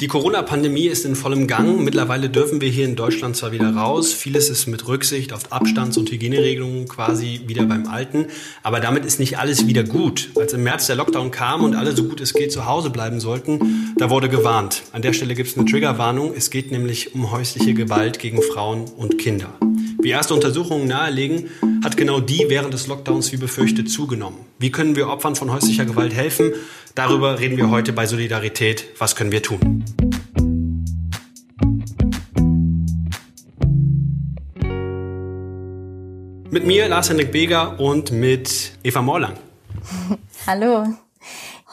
Die Corona-Pandemie ist in vollem Gang. Mittlerweile dürfen wir hier in Deutschland zwar wieder raus. Vieles ist mit Rücksicht auf Abstands- und Hygieneregelungen quasi wieder beim Alten. Aber damit ist nicht alles wieder gut. Als im März der Lockdown kam und alle so gut es geht zu Hause bleiben sollten, da wurde gewarnt. An der Stelle gibt es eine Triggerwarnung. Es geht nämlich um häusliche Gewalt gegen Frauen und Kinder. Wie erste Untersuchungen nahelegen, hat genau die während des Lockdowns wie befürchtet zugenommen. Wie können wir Opfern von häuslicher Gewalt helfen? Darüber reden wir heute bei Solidarität. Was können wir tun? Mit mir Lars-Henrik Beger und mit Eva Morlang. Hallo.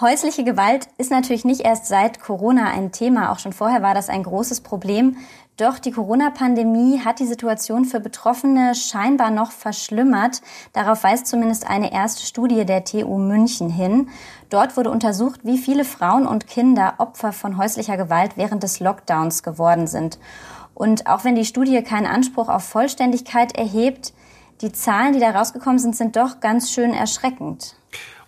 Häusliche Gewalt ist natürlich nicht erst seit Corona ein Thema. Auch schon vorher war das ein großes Problem. Doch die Corona-Pandemie hat die Situation für Betroffene scheinbar noch verschlimmert. Darauf weist zumindest eine erste Studie der TU München hin. Dort wurde untersucht, wie viele Frauen und Kinder Opfer von häuslicher Gewalt während des Lockdowns geworden sind. Und auch wenn die Studie keinen Anspruch auf Vollständigkeit erhebt, die Zahlen, die da rausgekommen sind, sind doch ganz schön erschreckend.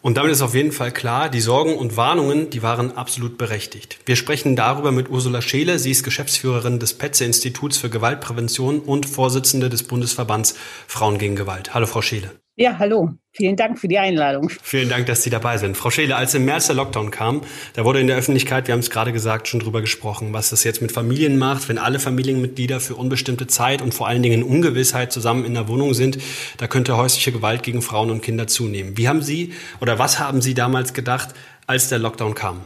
Und damit ist auf jeden Fall klar, die Sorgen und Warnungen, die waren absolut berechtigt. Wir sprechen darüber mit Ursula Scheele. Sie ist Geschäftsführerin des Petze-Instituts für Gewaltprävention und Vorsitzende des Bundesverbands Frauen gegen Gewalt. Hallo, Frau Scheele. Ja, hallo. Vielen Dank für die Einladung. Vielen Dank, dass Sie dabei sind. Frau Scheele, als im März der Lockdown kam, da wurde in der Öffentlichkeit, wir haben es gerade gesagt, schon drüber gesprochen, was das jetzt mit Familien macht, wenn alle Familienmitglieder für unbestimmte Zeit und vor allen Dingen in Ungewissheit zusammen in der Wohnung sind. Da könnte häusliche Gewalt gegen Frauen und Kinder zunehmen. Wie haben Sie oder was haben Sie damals gedacht, als der Lockdown kam?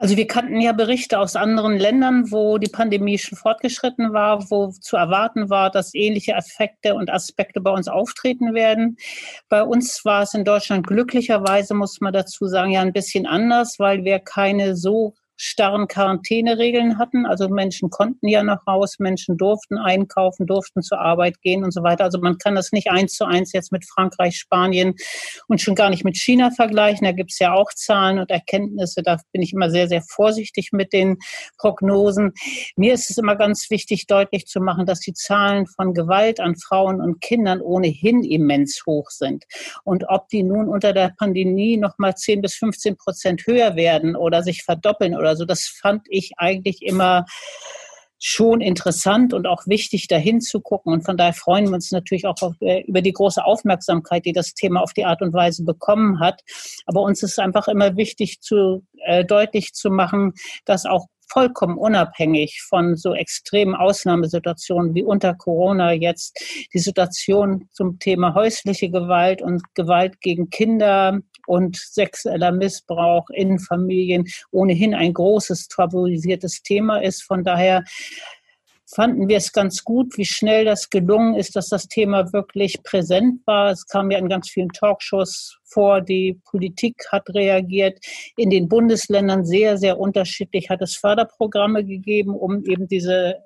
Also wir kannten ja Berichte aus anderen Ländern, wo die Pandemie schon fortgeschritten war, wo zu erwarten war, dass ähnliche Effekte und Aspekte bei uns auftreten werden. Bei uns war es in Deutschland glücklicherweise, muss man dazu sagen, ja ein bisschen anders, weil wir keine so starren Quarantäneregeln hatten. Also Menschen konnten ja noch raus, Menschen durften einkaufen, durften zur Arbeit gehen und so weiter. Also man kann das nicht eins zu eins jetzt mit Frankreich, Spanien und schon gar nicht mit China vergleichen. Da gibt es ja auch Zahlen und Erkenntnisse. Da bin ich immer sehr, sehr vorsichtig mit den Prognosen. Mir ist es immer ganz wichtig, deutlich zu machen, dass die Zahlen von Gewalt an Frauen und Kindern ohnehin immens hoch sind. Und ob die nun unter der Pandemie noch mal 10 bis 15 Prozent höher werden oder sich verdoppeln oder oder so. Das fand ich eigentlich immer schon interessant und auch wichtig, dahin zu gucken. Und von daher freuen wir uns natürlich auch auf, äh, über die große Aufmerksamkeit, die das Thema auf die Art und Weise bekommen hat. Aber uns ist einfach immer wichtig, zu, äh, deutlich zu machen, dass auch vollkommen unabhängig von so extremen Ausnahmesituationen wie unter Corona jetzt die Situation zum Thema häusliche Gewalt und Gewalt gegen Kinder und sexueller Missbrauch in Familien ohnehin ein großes tabuisiertes Thema ist. Von daher fanden wir es ganz gut, wie schnell das gelungen ist, dass das Thema wirklich präsent war. Es kam ja in ganz vielen Talkshows vor, die Politik hat reagiert. In den Bundesländern sehr, sehr unterschiedlich hat es Förderprogramme gegeben, um eben diese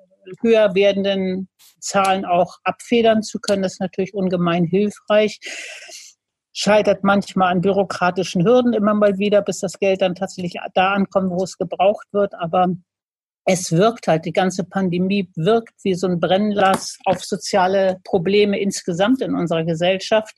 höher werdenden Zahlen auch abfedern zu können. Das ist natürlich ungemein hilfreich scheitert manchmal an bürokratischen Hürden immer mal wieder, bis das Geld dann tatsächlich da ankommt, wo es gebraucht wird. Aber es wirkt halt, die ganze Pandemie wirkt wie so ein Brennglas auf soziale Probleme insgesamt in unserer Gesellschaft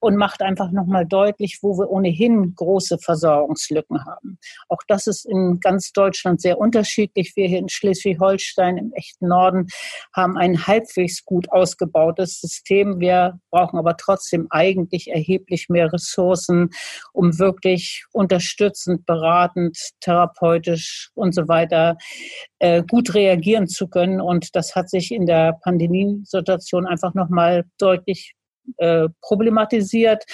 und macht einfach nochmal deutlich, wo wir ohnehin große Versorgungslücken haben. Auch das ist in ganz Deutschland sehr unterschiedlich. Wir hier in Schleswig-Holstein im echten Norden haben ein halbwegs gut ausgebautes System. Wir brauchen aber trotzdem eigentlich erheblich mehr Ressourcen, um wirklich unterstützend, beratend, therapeutisch und so weiter äh, gut reagieren zu können. Und das hat sich in der Pandemiesituation einfach nochmal deutlich äh, problematisiert,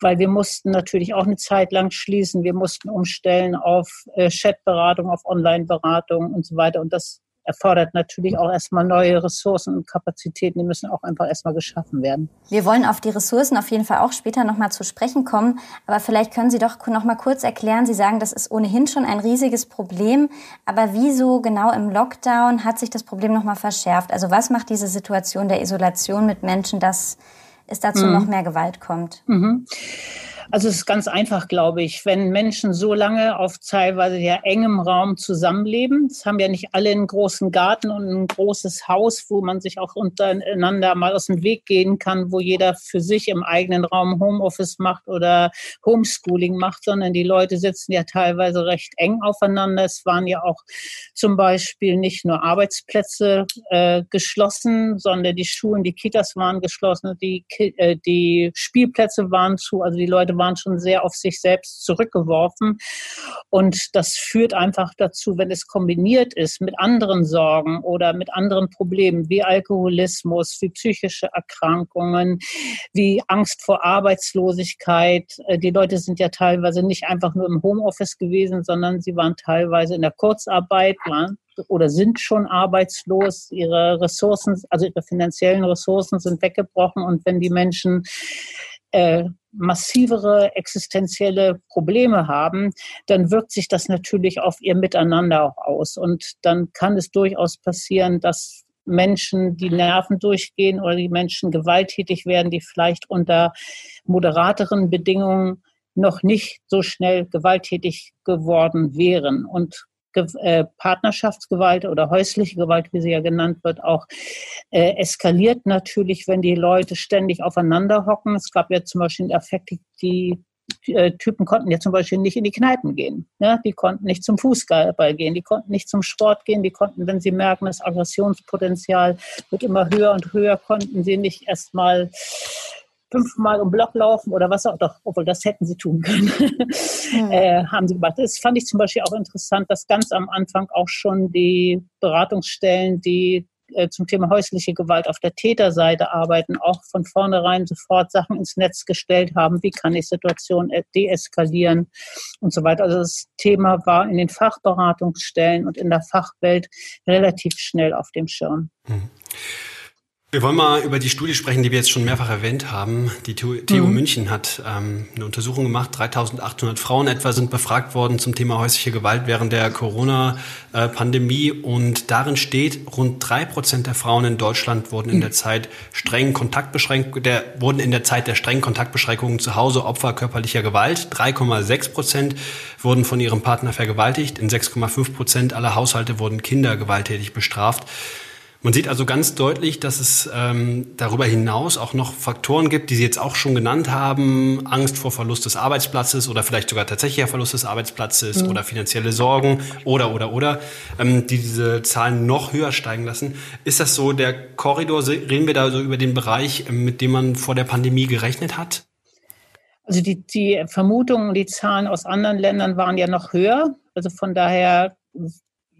weil wir mussten natürlich auch eine Zeit lang schließen. Wir mussten umstellen auf äh, Chatberatung, auf Online-Beratung und so weiter. Und das erfordert natürlich auch erstmal neue Ressourcen und Kapazitäten, die müssen auch einfach erstmal geschaffen werden. Wir wollen auf die Ressourcen auf jeden Fall auch später nochmal zu sprechen kommen, aber vielleicht können Sie doch nochmal kurz erklären, Sie sagen, das ist ohnehin schon ein riesiges Problem, aber wieso genau im Lockdown hat sich das Problem nochmal verschärft? Also was macht diese Situation der Isolation mit Menschen, dass es dazu mhm. noch mehr Gewalt kommt? Mhm. Also es ist ganz einfach, glaube ich, wenn Menschen so lange auf teilweise ja engem Raum zusammenleben. Es haben ja nicht alle einen großen Garten und ein großes Haus, wo man sich auch untereinander mal aus dem Weg gehen kann, wo jeder für sich im eigenen Raum Homeoffice macht oder Homeschooling macht, sondern die Leute sitzen ja teilweise recht eng aufeinander. Es waren ja auch zum Beispiel nicht nur Arbeitsplätze äh, geschlossen, sondern die Schulen, die Kitas waren geschlossen, die, äh, die Spielplätze waren zu, also die Leute waren schon sehr auf sich selbst zurückgeworfen. Und das führt einfach dazu, wenn es kombiniert ist mit anderen Sorgen oder mit anderen Problemen wie Alkoholismus, wie psychische Erkrankungen, wie Angst vor Arbeitslosigkeit. Äh, die Leute sind ja teilweise nicht einfach nur im Homeoffice gewesen, sondern sie waren teilweise in der Kurzarbeit, waren oder sind schon arbeitslos. Ihre Ressourcen, also ihre finanziellen Ressourcen sind weggebrochen. Und wenn die Menschen äh, massivere existenzielle Probleme haben, dann wirkt sich das natürlich auf ihr Miteinander auch aus. Und dann kann es durchaus passieren, dass Menschen die Nerven durchgehen oder die Menschen gewalttätig werden, die vielleicht unter moderateren Bedingungen noch nicht so schnell gewalttätig geworden wären. Und äh, Partnerschaftsgewalt oder häusliche Gewalt, wie sie ja genannt wird, auch äh, eskaliert natürlich, wenn die Leute ständig aufeinander hocken. Es gab ja zum Beispiel einen Effekt, die äh, Typen konnten ja zum Beispiel nicht in die Kneipen gehen. Ja? Die konnten nicht zum Fußball gehen, die konnten nicht zum Sport gehen, die konnten, wenn sie merken, das Aggressionspotenzial wird immer höher und höher, konnten sie nicht erstmal fünfmal im Block laufen oder was auch doch, obwohl das hätten sie tun können, mhm. äh, haben sie gemacht. Das fand ich zum Beispiel auch interessant, dass ganz am Anfang auch schon die Beratungsstellen, die äh, zum Thema häusliche Gewalt auf der Täterseite arbeiten, auch von vornherein sofort Sachen ins Netz gestellt haben, wie kann ich Situationen äh, deeskalieren und so weiter. Also das Thema war in den Fachberatungsstellen und in der Fachwelt relativ schnell auf dem Schirm. Mhm. Wir wollen mal über die Studie sprechen, die wir jetzt schon mehrfach erwähnt haben. Die TU, mhm. München hat ähm, eine Untersuchung gemacht. 3800 Frauen etwa sind befragt worden zum Thema häusliche Gewalt während der Corona-Pandemie. Und darin steht, rund drei Prozent der Frauen in Deutschland wurden in der Zeit strengen Kontaktbeschränkungen, der, wurden in der Zeit der strengen Kontaktbeschränkungen zu Hause Opfer körperlicher Gewalt. 3,6 Prozent wurden von ihrem Partner vergewaltigt. In 6,5 Prozent aller Haushalte wurden Kinder gewalttätig bestraft. Man sieht also ganz deutlich, dass es ähm, darüber hinaus auch noch Faktoren gibt, die Sie jetzt auch schon genannt haben. Angst vor Verlust des Arbeitsplatzes oder vielleicht sogar tatsächlicher Verlust des Arbeitsplatzes mhm. oder finanzielle Sorgen oder, oder, oder, ähm, die diese Zahlen noch höher steigen lassen. Ist das so der Korridor? Reden wir da so über den Bereich, ähm, mit dem man vor der Pandemie gerechnet hat? Also die, die Vermutungen, die Zahlen aus anderen Ländern waren ja noch höher. Also von daher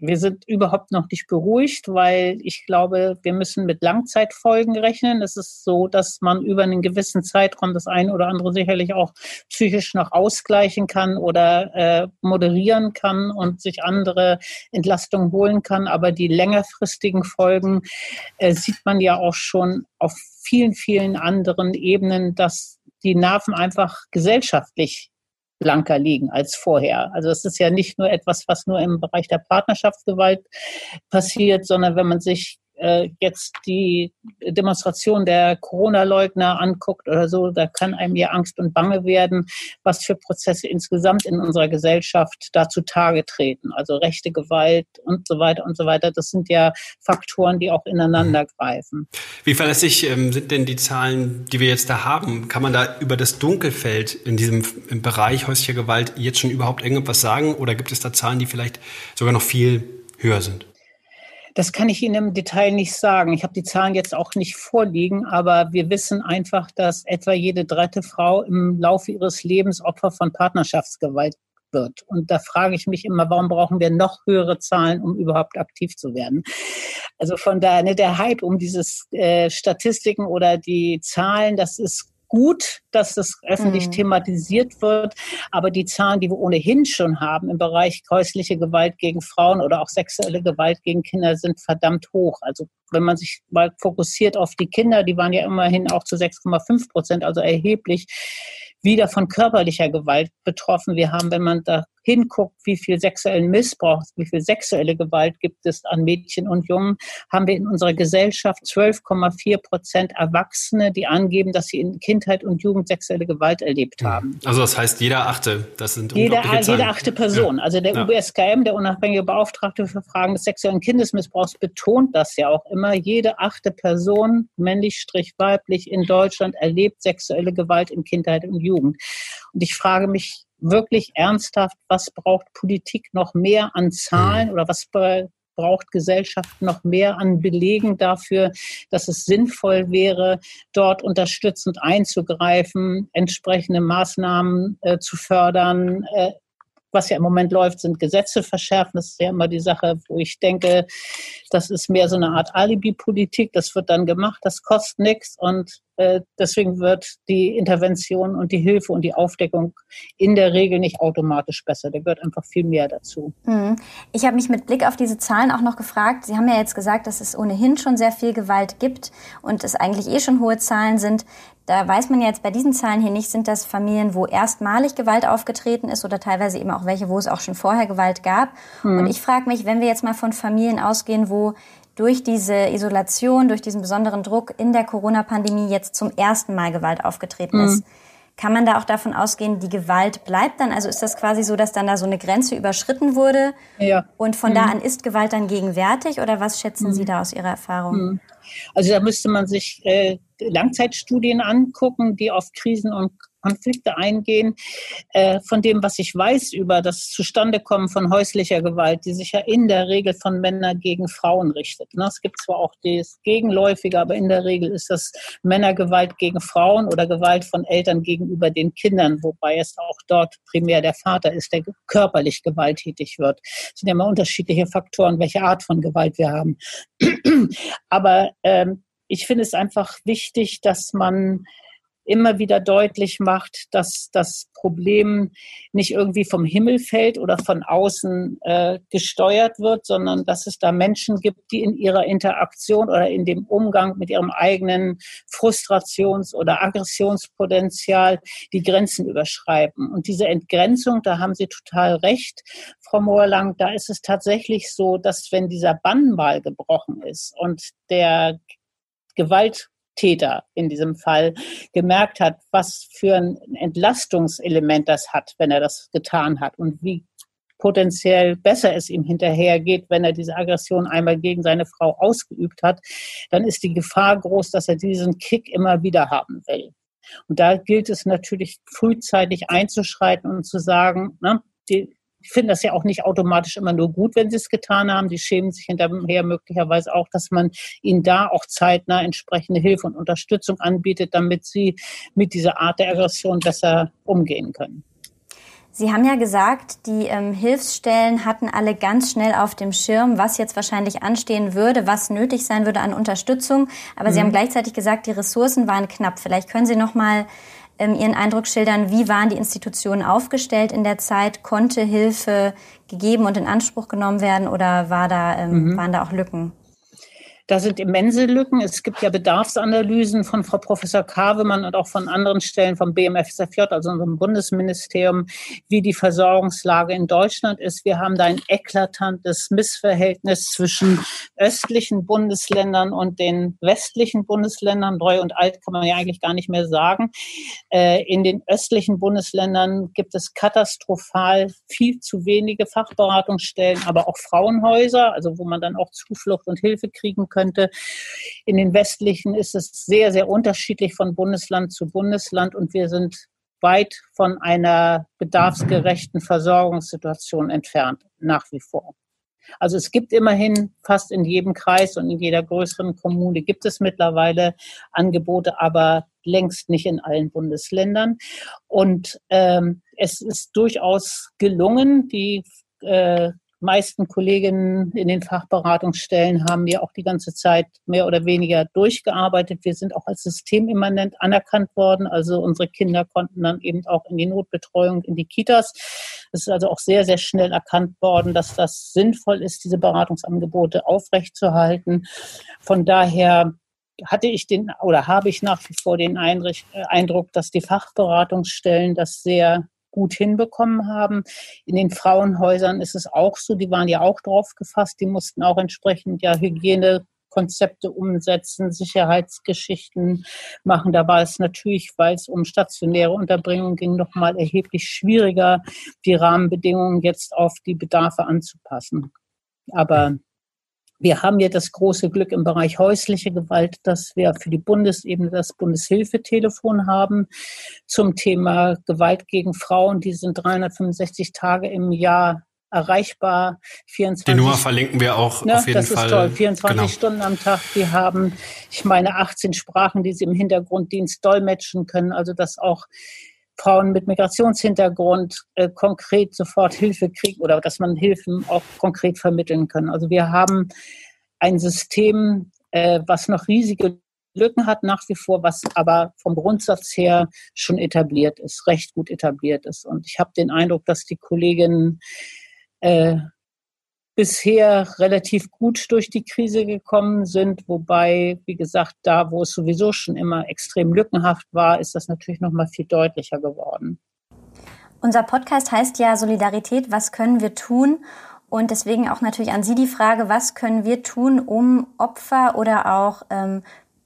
wir sind überhaupt noch nicht beruhigt, weil ich glaube, wir müssen mit Langzeitfolgen rechnen. Es ist so, dass man über einen gewissen Zeitraum das eine oder andere sicherlich auch psychisch noch ausgleichen kann oder äh, moderieren kann und sich andere Entlastungen holen kann. Aber die längerfristigen Folgen äh, sieht man ja auch schon auf vielen, vielen anderen Ebenen, dass die Nerven einfach gesellschaftlich blanker liegen als vorher. Also es ist ja nicht nur etwas, was nur im Bereich der Partnerschaftsgewalt passiert, sondern wenn man sich äh, jetzt die Demonstration der Corona-Leugner anguckt oder so, da kann einem ja Angst und Bange werden, was für Prozesse insgesamt in unserer Gesellschaft da zutage treten. Also rechte Gewalt und so weiter und so weiter. Das sind ja Faktoren, die auch ineinander greifen. Wie verlässlich ähm, sind denn die Zahlen, die wir jetzt da haben? Kann man da über das Dunkelfeld in diesem Bereich häuslicher Gewalt jetzt schon überhaupt irgendwas sagen? Oder gibt es da Zahlen, die vielleicht sogar noch viel höher sind? Das kann ich Ihnen im Detail nicht sagen. Ich habe die Zahlen jetzt auch nicht vorliegen, aber wir wissen einfach, dass etwa jede dritte Frau im Laufe ihres Lebens Opfer von Partnerschaftsgewalt wird. Und da frage ich mich immer, warum brauchen wir noch höhere Zahlen, um überhaupt aktiv zu werden? Also von daher, ne, der Hype um dieses äh, Statistiken oder die Zahlen, das ist gut, dass das öffentlich mhm. thematisiert wird. Aber die Zahlen, die wir ohnehin schon haben im Bereich häusliche Gewalt gegen Frauen oder auch sexuelle Gewalt gegen Kinder, sind verdammt hoch. Also wenn man sich mal fokussiert auf die Kinder, die waren ja immerhin auch zu 6,5 Prozent, also erheblich wieder von körperlicher Gewalt betroffen. Wir haben, wenn man da hinguckt, wie viel sexuellen Missbrauch, wie viel sexuelle Gewalt gibt es an Mädchen und Jungen, haben wir in unserer Gesellschaft 12,4 Prozent Erwachsene, die angeben, dass sie in Kindheit und Jugend sexuelle Gewalt erlebt mhm. haben. Also das heißt, jeder achte, das sind jeder, jede achte Person. Ja. Also der ja. UBSKM, der unabhängige Beauftragte für Fragen des sexuellen Kindesmissbrauchs, betont das ja auch immer. Jede achte Person, männlich strich weiblich, in Deutschland erlebt sexuelle Gewalt in Kindheit und Jugend. Und ich frage mich wirklich ernsthaft, was braucht Politik noch mehr an Zahlen mhm. oder was braucht Gesellschaft noch mehr an Belegen dafür, dass es sinnvoll wäre, dort unterstützend einzugreifen, entsprechende Maßnahmen äh, zu fördern, äh, was ja im Moment läuft, sind Gesetze verschärfen. Das ist ja immer die Sache, wo ich denke, das ist mehr so eine Art Alibi-Politik. Das wird dann gemacht, das kostet nichts und deswegen wird die Intervention und die Hilfe und die Aufdeckung in der Regel nicht automatisch besser. Da gehört einfach viel mehr dazu. Mhm. Ich habe mich mit Blick auf diese Zahlen auch noch gefragt. Sie haben ja jetzt gesagt, dass es ohnehin schon sehr viel Gewalt gibt und es eigentlich eh schon hohe Zahlen sind. Da weiß man ja jetzt bei diesen Zahlen hier nicht, sind das Familien, wo erstmalig Gewalt aufgetreten ist oder teilweise eben auch welche, wo es auch schon vorher Gewalt gab. Mhm. Und ich frage mich, wenn wir jetzt mal von Familien ausgehen, wo durch diese Isolation, durch diesen besonderen Druck in der Corona-Pandemie jetzt zum ersten Mal Gewalt aufgetreten mhm. ist. Kann man da auch davon ausgehen, die Gewalt bleibt dann? Also ist das quasi so, dass dann da so eine Grenze überschritten wurde? Ja. Und von mhm. da an ist Gewalt dann gegenwärtig? Oder was schätzen mhm. Sie da aus Ihrer Erfahrung? Mhm. Also da müsste man sich äh, Langzeitstudien angucken, die auf Krisen und Konflikte eingehen. Äh, von dem, was ich weiß über das Zustandekommen von häuslicher Gewalt, die sich ja in der Regel von Männern gegen Frauen richtet. Ne? Es gibt zwar auch das Gegenläufige, aber in der Regel ist das Männergewalt gegen Frauen oder Gewalt von Eltern gegenüber den Kindern, wobei es auch dort primär der Vater ist, der körperlich gewalttätig wird. Es sind ja immer unterschiedliche Faktoren, welche Art von Gewalt wir haben. aber ähm, ich finde es einfach wichtig, dass man immer wieder deutlich macht, dass das Problem nicht irgendwie vom Himmel fällt oder von außen äh, gesteuert wird, sondern dass es da Menschen gibt, die in ihrer Interaktion oder in dem Umgang mit ihrem eigenen Frustrations- oder Aggressionspotenzial die Grenzen überschreiben. Und diese Entgrenzung, da haben Sie total recht, Frau Moorlang, da ist es tatsächlich so, dass wenn dieser Bann mal gebrochen ist und der Gewalt Täter in diesem Fall gemerkt hat, was für ein Entlastungselement das hat, wenn er das getan hat und wie potenziell besser es ihm hinterhergeht, wenn er diese Aggression einmal gegen seine Frau ausgeübt hat, dann ist die Gefahr groß, dass er diesen Kick immer wieder haben will. Und da gilt es natürlich frühzeitig einzuschreiten und zu sagen, ne, die, die finden das ja auch nicht automatisch immer nur gut, wenn sie es getan haben. Die schämen sich hinterher möglicherweise auch, dass man ihnen da auch zeitnah entsprechende Hilfe und Unterstützung anbietet, damit sie mit dieser Art der Aggression besser umgehen können. Sie haben ja gesagt, die ähm, Hilfsstellen hatten alle ganz schnell auf dem Schirm, was jetzt wahrscheinlich anstehen würde, was nötig sein würde an Unterstützung. Aber mhm. Sie haben gleichzeitig gesagt, die Ressourcen waren knapp. Vielleicht können Sie noch mal Ihren Eindruck schildern, wie waren die Institutionen aufgestellt in der Zeit? Konnte Hilfe gegeben und in Anspruch genommen werden oder war da, ähm, mhm. waren da auch Lücken? Da sind immense Lücken. Es gibt ja Bedarfsanalysen von Frau Professor Kavemann und auch von anderen Stellen vom BMFSFJ, also unserem Bundesministerium, wie die Versorgungslage in Deutschland ist. Wir haben da ein eklatantes Missverhältnis zwischen östlichen Bundesländern und den westlichen Bundesländern. Neu und alt kann man ja eigentlich gar nicht mehr sagen. Äh, in den östlichen Bundesländern gibt es katastrophal viel zu wenige Fachberatungsstellen, aber auch Frauenhäuser, also wo man dann auch Zuflucht und Hilfe kriegen könnte. In den westlichen ist es sehr, sehr unterschiedlich von Bundesland zu Bundesland und wir sind weit von einer bedarfsgerechten Versorgungssituation entfernt, nach wie vor. Also es gibt immerhin fast in jedem Kreis und in jeder größeren Kommune gibt es mittlerweile Angebote, aber längst nicht in allen Bundesländern. Und ähm, es ist durchaus gelungen, die äh, meisten Kolleginnen in den Fachberatungsstellen haben ja auch die ganze Zeit mehr oder weniger durchgearbeitet. Wir sind auch als systemimmanent anerkannt worden. Also unsere Kinder konnten dann eben auch in die Notbetreuung, in die Kitas. Es ist also auch sehr, sehr schnell erkannt worden, dass das sinnvoll ist, diese Beratungsangebote aufrechtzuerhalten. Von daher hatte ich den oder habe ich nach wie vor den Eindruck, dass die Fachberatungsstellen das sehr gut hinbekommen haben. In den Frauenhäusern ist es auch so, die waren ja auch drauf gefasst, die mussten auch entsprechend ja Hygiene Konzepte umsetzen, Sicherheitsgeschichten machen. Da war es natürlich, weil es um stationäre Unterbringung ging, noch mal erheblich schwieriger, die Rahmenbedingungen jetzt auf die Bedarfe anzupassen. Aber wir haben ja das große Glück im Bereich häusliche Gewalt, dass wir für die Bundesebene das Bundeshilfetelefon haben zum Thema Gewalt gegen Frauen. Die sind 365 Tage im Jahr erreichbar. 24, Die Nummer verlinken wir auch ne, auf jeden das Fall. Das ist toll. 24 genau. Stunden am Tag. Die haben, ich meine, 18 Sprachen, die sie im Hintergrunddienst dolmetschen können. Also dass auch Frauen mit Migrationshintergrund äh, konkret sofort Hilfe kriegen oder dass man Hilfen auch konkret vermitteln kann. Also wir haben ein System, äh, was noch riesige Lücken hat nach wie vor, was aber vom Grundsatz her schon etabliert ist, recht gut etabliert ist. Und ich habe den Eindruck, dass die Kolleginnen äh, bisher relativ gut durch die Krise gekommen sind, wobei, wie gesagt, da, wo es sowieso schon immer extrem lückenhaft war, ist das natürlich noch mal viel deutlicher geworden. Unser Podcast heißt ja Solidarität, was können wir tun? Und deswegen auch natürlich an Sie die Frage, was können wir tun, um Opfer oder auch ähm,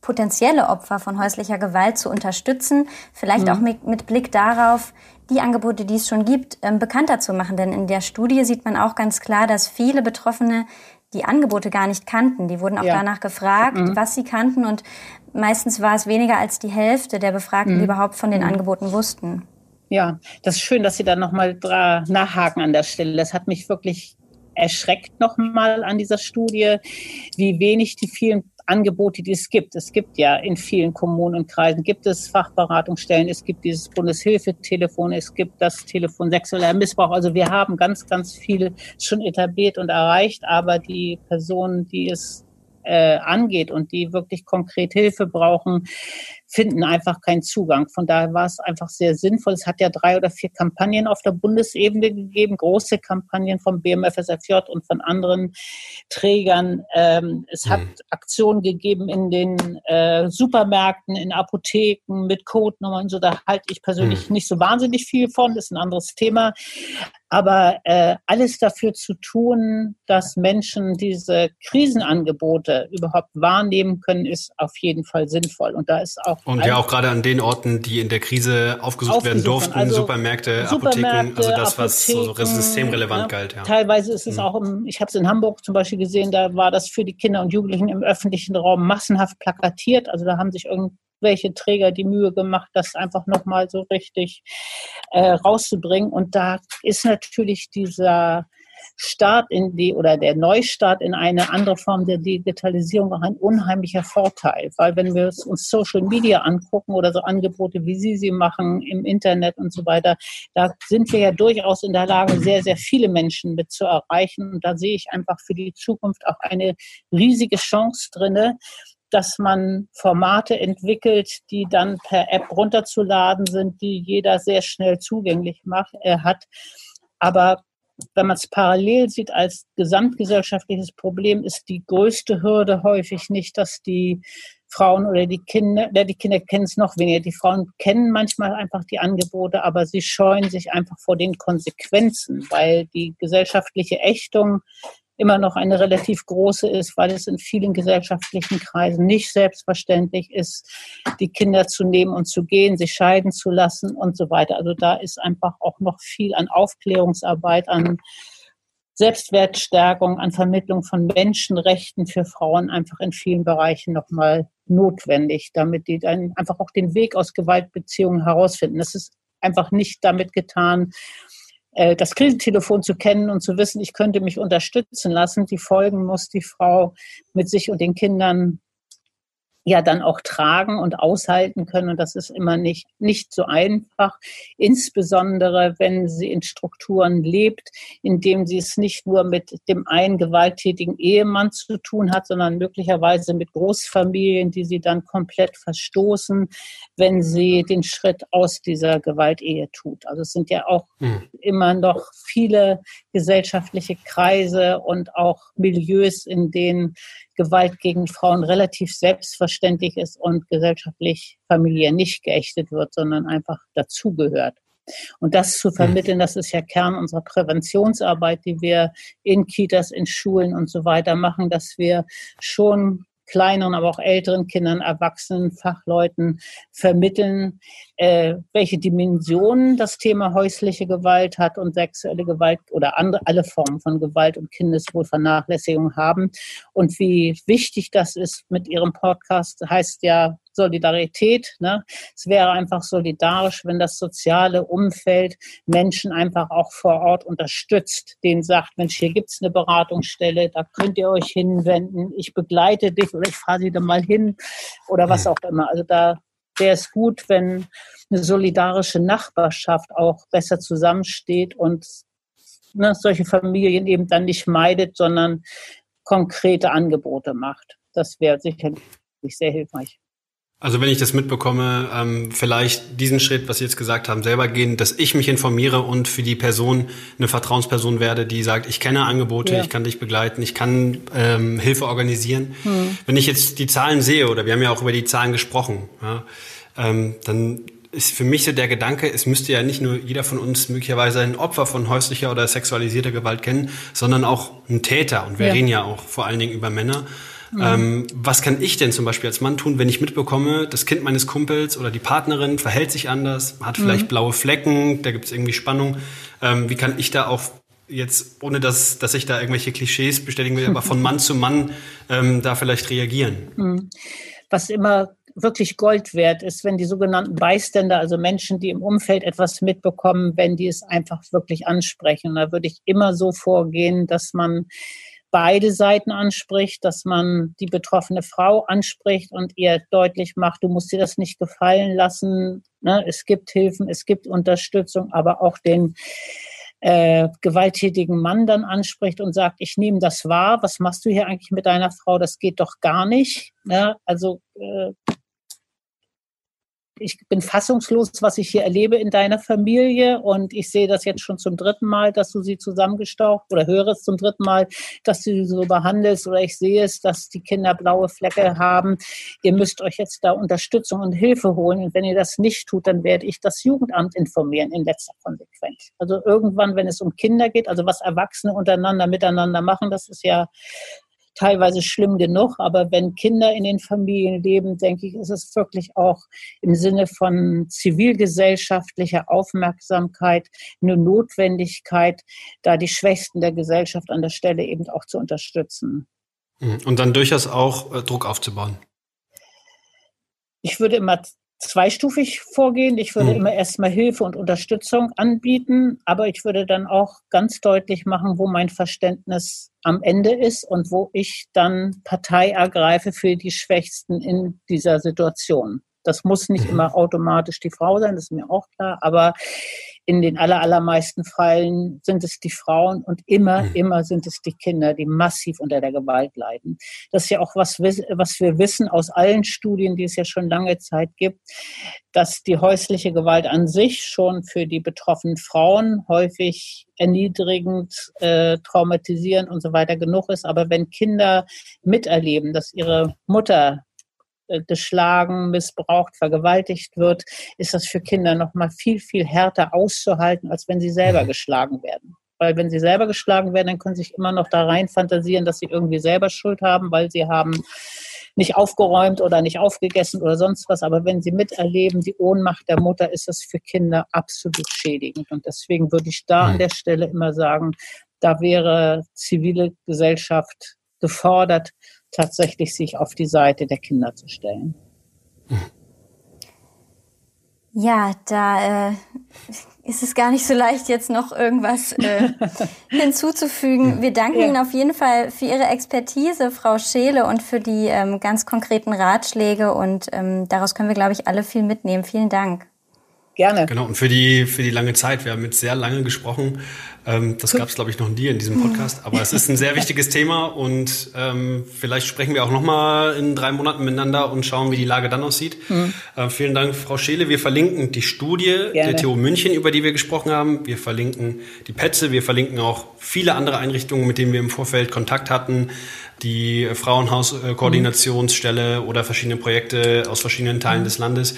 potenzielle Opfer von häuslicher Gewalt zu unterstützen? Vielleicht mhm. auch mit, mit Blick darauf, die Angebote, die es schon gibt, ähm, bekannter zu machen. Denn in der Studie sieht man auch ganz klar, dass viele Betroffene die Angebote gar nicht kannten. Die wurden auch ja. danach gefragt, mhm. was sie kannten. Und meistens war es weniger als die Hälfte der Befragten, mhm. die überhaupt von den mhm. Angeboten wussten. Ja, das ist schön, dass Sie da nochmal nachhaken an der Stelle. Das hat mich wirklich erschreckt nochmal an dieser Studie, wie wenig die vielen Angebote, die es gibt. Es gibt ja in vielen Kommunen und Kreisen, gibt es Fachberatungsstellen, es gibt dieses Bundeshilfetelefon, es gibt das Telefon sexueller Missbrauch. Also wir haben ganz, ganz viel schon etabliert und erreicht, aber die Personen, die es äh, angeht und die wirklich konkret Hilfe brauchen, finden einfach keinen Zugang. Von daher war es einfach sehr sinnvoll. Es hat ja drei oder vier Kampagnen auf der Bundesebene gegeben, große Kampagnen vom BMFSFJ und von anderen Trägern. Ähm, es hat Aktionen gegeben in den äh, Supermärkten, in Apotheken mit Codenummern und so. Da halte ich persönlich mhm. nicht so wahnsinnig viel von. Das ist ein anderes Thema. Aber äh, alles dafür zu tun, dass Menschen diese Krisenangebote überhaupt wahrnehmen können, ist auf jeden Fall sinnvoll. Und da ist auch und ja auch gerade an den Orten, die in der Krise aufgesucht, werden durften, also Supermärkte, Supermärkte, Apotheken, also das, was so systemrelevant ja. galt. Ja. Teilweise ist es mhm. auch, im, ich habe es in Hamburg zum Beispiel gesehen, da war das für die Kinder und Jugendlichen im öffentlichen Raum massenhaft plakatiert. Also da haben sich irgendwie welche Träger die Mühe gemacht, das einfach nochmal so richtig äh, rauszubringen. Und da ist natürlich dieser Start in die oder der Neustart in eine andere Form der Digitalisierung auch ein unheimlicher Vorteil, weil wenn wir uns Social Media angucken oder so Angebote, wie Sie sie machen im Internet und so weiter, da sind wir ja durchaus in der Lage, sehr, sehr viele Menschen mit zu erreichen. Und da sehe ich einfach für die Zukunft auch eine riesige Chance drinne, dass man Formate entwickelt, die dann per App runterzuladen sind, die jeder sehr schnell zugänglich macht, äh, hat. Aber wenn man es parallel sieht als gesamtgesellschaftliches Problem, ist die größte Hürde häufig nicht, dass die Frauen oder die Kinder, die Kinder kennen es noch weniger. Die Frauen kennen manchmal einfach die Angebote, aber sie scheuen sich einfach vor den Konsequenzen, weil die gesellschaftliche Ächtung immer noch eine relativ große ist, weil es in vielen gesellschaftlichen Kreisen nicht selbstverständlich ist, die Kinder zu nehmen und zu gehen, sich scheiden zu lassen und so weiter. Also da ist einfach auch noch viel an Aufklärungsarbeit, an Selbstwertstärkung, an Vermittlung von Menschenrechten für Frauen einfach in vielen Bereichen nochmal notwendig, damit die dann einfach auch den Weg aus Gewaltbeziehungen herausfinden. Das ist einfach nicht damit getan, das Krisentelefon zu kennen und zu wissen, ich könnte mich unterstützen lassen. Die Folgen muss die Frau mit sich und den Kindern ja dann auch tragen und aushalten können. Und das ist immer nicht, nicht so einfach, insbesondere wenn sie in Strukturen lebt, in dem sie es nicht nur mit dem einen gewalttätigen Ehemann zu tun hat, sondern möglicherweise mit Großfamilien, die sie dann komplett verstoßen, wenn sie den Schritt aus dieser Gewaltehe tut. Also es sind ja auch hm. immer noch viele gesellschaftliche Kreise und auch Milieus, in denen Gewalt gegen Frauen relativ selbstverständlich ist und gesellschaftlich familiär nicht geächtet wird, sondern einfach dazugehört. Und das zu vermitteln, das ist ja Kern unserer Präventionsarbeit, die wir in Kitas, in Schulen und so weiter machen, dass wir schon kleineren, aber auch älteren Kindern, Erwachsenen, Fachleuten vermitteln, äh, welche Dimensionen das Thema häusliche Gewalt hat und sexuelle Gewalt oder andere, alle Formen von Gewalt und Kindeswohlvernachlässigung haben. Und wie wichtig das ist mit Ihrem Podcast, heißt ja Solidarität. Ne? Es wäre einfach solidarisch, wenn das soziale Umfeld Menschen einfach auch vor Ort unterstützt, denen sagt, Mensch, hier gibt's eine Beratungsstelle, da könnt ihr euch hinwenden, ich begleite dich oder ich fahre sie da mal hin oder was auch immer. Also da wäre es gut, wenn eine solidarische Nachbarschaft auch besser zusammensteht und ne, solche Familien eben dann nicht meidet, sondern konkrete Angebote macht. Das wäre sicherlich sehr hilfreich. Also wenn ich das mitbekomme, ähm, vielleicht diesen Schritt, was Sie jetzt gesagt haben, selber gehen, dass ich mich informiere und für die Person eine Vertrauensperson werde, die sagt, ich kenne Angebote, ja. ich kann dich begleiten, ich kann ähm, Hilfe organisieren. Hm. Wenn ich jetzt die Zahlen sehe, oder wir haben ja auch über die Zahlen gesprochen, ja, ähm, dann ist für mich so der Gedanke, es müsste ja nicht nur jeder von uns möglicherweise ein Opfer von häuslicher oder sexualisierter Gewalt kennen, sondern auch ein Täter. Und wir ja. reden ja auch vor allen Dingen über Männer. Mhm. Ähm, was kann ich denn zum Beispiel als Mann tun, wenn ich mitbekomme, das Kind meines Kumpels oder die Partnerin verhält sich anders, hat vielleicht mhm. blaue Flecken, da gibt es irgendwie Spannung. Ähm, wie kann ich da auch jetzt, ohne dass, dass ich da irgendwelche Klischees bestätigen will, aber von Mann zu Mann ähm, da vielleicht reagieren? Mhm. Was immer wirklich Gold wert ist, wenn die sogenannten Beiständer, also Menschen, die im Umfeld etwas mitbekommen, wenn die es einfach wirklich ansprechen. da würde ich immer so vorgehen, dass man beide Seiten anspricht, dass man die betroffene Frau anspricht und ihr deutlich macht, du musst dir das nicht gefallen lassen. Ne? Es gibt Hilfen, es gibt Unterstützung, aber auch den äh, gewalttätigen Mann dann anspricht und sagt, ich nehme das wahr, was machst du hier eigentlich mit deiner Frau, das geht doch gar nicht. Ne? Also äh, ich bin fassungslos, was ich hier erlebe in deiner Familie und ich sehe das jetzt schon zum dritten Mal, dass du sie zusammengestaucht oder höre es zum dritten Mal, dass du sie so behandelst oder ich sehe es, dass die Kinder blaue Flecke haben. Ihr müsst euch jetzt da Unterstützung und Hilfe holen und wenn ihr das nicht tut, dann werde ich das Jugendamt informieren in letzter Konsequenz. Also irgendwann, wenn es um Kinder geht, also was Erwachsene untereinander miteinander machen, das ist ja teilweise schlimm genug. Aber wenn Kinder in den Familien leben, denke ich, ist es wirklich auch im Sinne von zivilgesellschaftlicher Aufmerksamkeit eine Notwendigkeit, da die Schwächsten der Gesellschaft an der Stelle eben auch zu unterstützen. Mhm. Und dann durchaus auch äh, Druck aufzubauen. Ich würde immer zweistufig vorgehen. Ich würde mhm. immer erstmal Hilfe und Unterstützung anbieten, aber ich würde dann auch ganz deutlich machen, wo mein Verständnis am Ende ist und wo ich dann Partei ergreife für die Schwächsten in dieser Situation. Das muss nicht mhm. immer automatisch die Frau sein, das ist mir auch klar, aber in den aller, allermeisten Fällen sind es die Frauen und immer, mhm. immer sind es die Kinder, die massiv unter der Gewalt leiden. Das ist ja auch was, was wir wissen aus allen Studien, die es ja schon lange Zeit gibt, dass die häusliche Gewalt an sich schon für die betroffenen Frauen häufig erniedrigend, äh, traumatisierend und so weiter genug ist. Aber wenn Kinder miterleben, dass ihre Mutter geschlagen, missbraucht, vergewaltigt wird, ist das für Kinder noch mal viel, viel härter auszuhalten, als wenn sie selber mhm. geschlagen werden. Weil wenn sie selber geschlagen werden, dann können sie sich immer noch da rein fantasieren, dass sie irgendwie selber Schuld haben, weil sie haben nicht aufgeräumt oder nicht aufgegessen oder sonst was. Aber wenn sie miterleben, die Ohnmacht der Mutter, ist das für Kinder absolut schädigend. Und deswegen würde ich da an mhm. der Stelle immer sagen, da wäre zivile Gesellschaft gefordert, tatsächlich sich auf die Seite der Kinder zu stellen. Ja, da äh, ist es gar nicht so leicht, jetzt noch irgendwas äh, hinzuzufügen. Wir danken ja. Ihnen auf jeden Fall für Ihre Expertise, Frau Scheele, und für die ähm, ganz konkreten Ratschläge. Und ähm, daraus können wir, glaube ich, alle viel mitnehmen. Vielen Dank. Gerne. Genau, und für die, für die lange Zeit. Wir haben jetzt sehr lange gesprochen. Ähm, das gab es, glaube ich, noch nie in diesem Podcast. Aber es ist ein sehr wichtiges Thema und ähm, vielleicht sprechen wir auch noch mal in drei Monaten miteinander und schauen, wie die Lage dann aussieht. Mhm. Äh, vielen Dank, Frau Scheele. Wir verlinken die Studie Gerne. der TU München, über die wir gesprochen haben. Wir verlinken die Petze. Wir verlinken auch viele andere Einrichtungen, mit denen wir im Vorfeld Kontakt hatten die Frauenhauskoordinationsstelle oder verschiedene Projekte aus verschiedenen Teilen mhm. des Landes.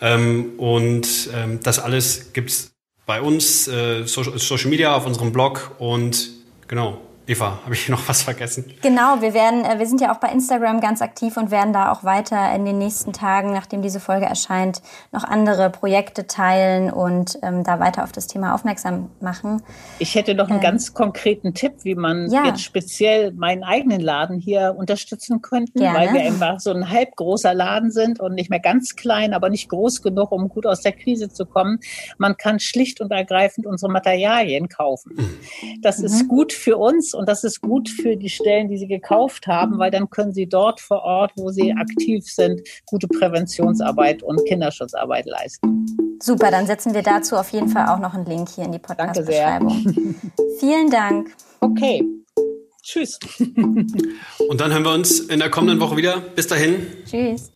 Ähm, und ähm, das alles gibt's bei uns, äh, Social Media, auf unserem Blog und genau, Eva, habe ich noch was vergessen? Genau, wir werden, äh, wir sind ja auch bei Instagram ganz aktiv und werden da auch weiter in den nächsten Tagen, nachdem diese Folge erscheint, noch andere Projekte teilen und ähm, da weiter auf das Thema aufmerksam machen. Ich hätte noch einen ähm, ganz konkreten Tipp, wie man ja. jetzt speziell meinen eigenen Laden hier unterstützen könnten, Gerne. weil wir einfach so ein halb großer Laden sind und nicht mehr ganz klein, aber nicht groß genug, um gut aus der Krise zu kommen. Man kann schlicht und ergreifend unsere Materialien kaufen. Mhm. Das mhm. ist gut für uns und das ist gut für die Stellen, die Sie gekauft haben, weil dann können Sie dort vor Ort, wo Sie aktiv sind, gute Präventionsarbeit und Kinderschutzarbeit leisten. Super, dann setzen wir dazu auf jeden Fall auch noch einen Link hier in die Podcast-Beschreibung. Vielen Dank. Okay. Tschüss. Und dann hören wir uns in der kommenden Woche wieder. Bis dahin. Tschüss.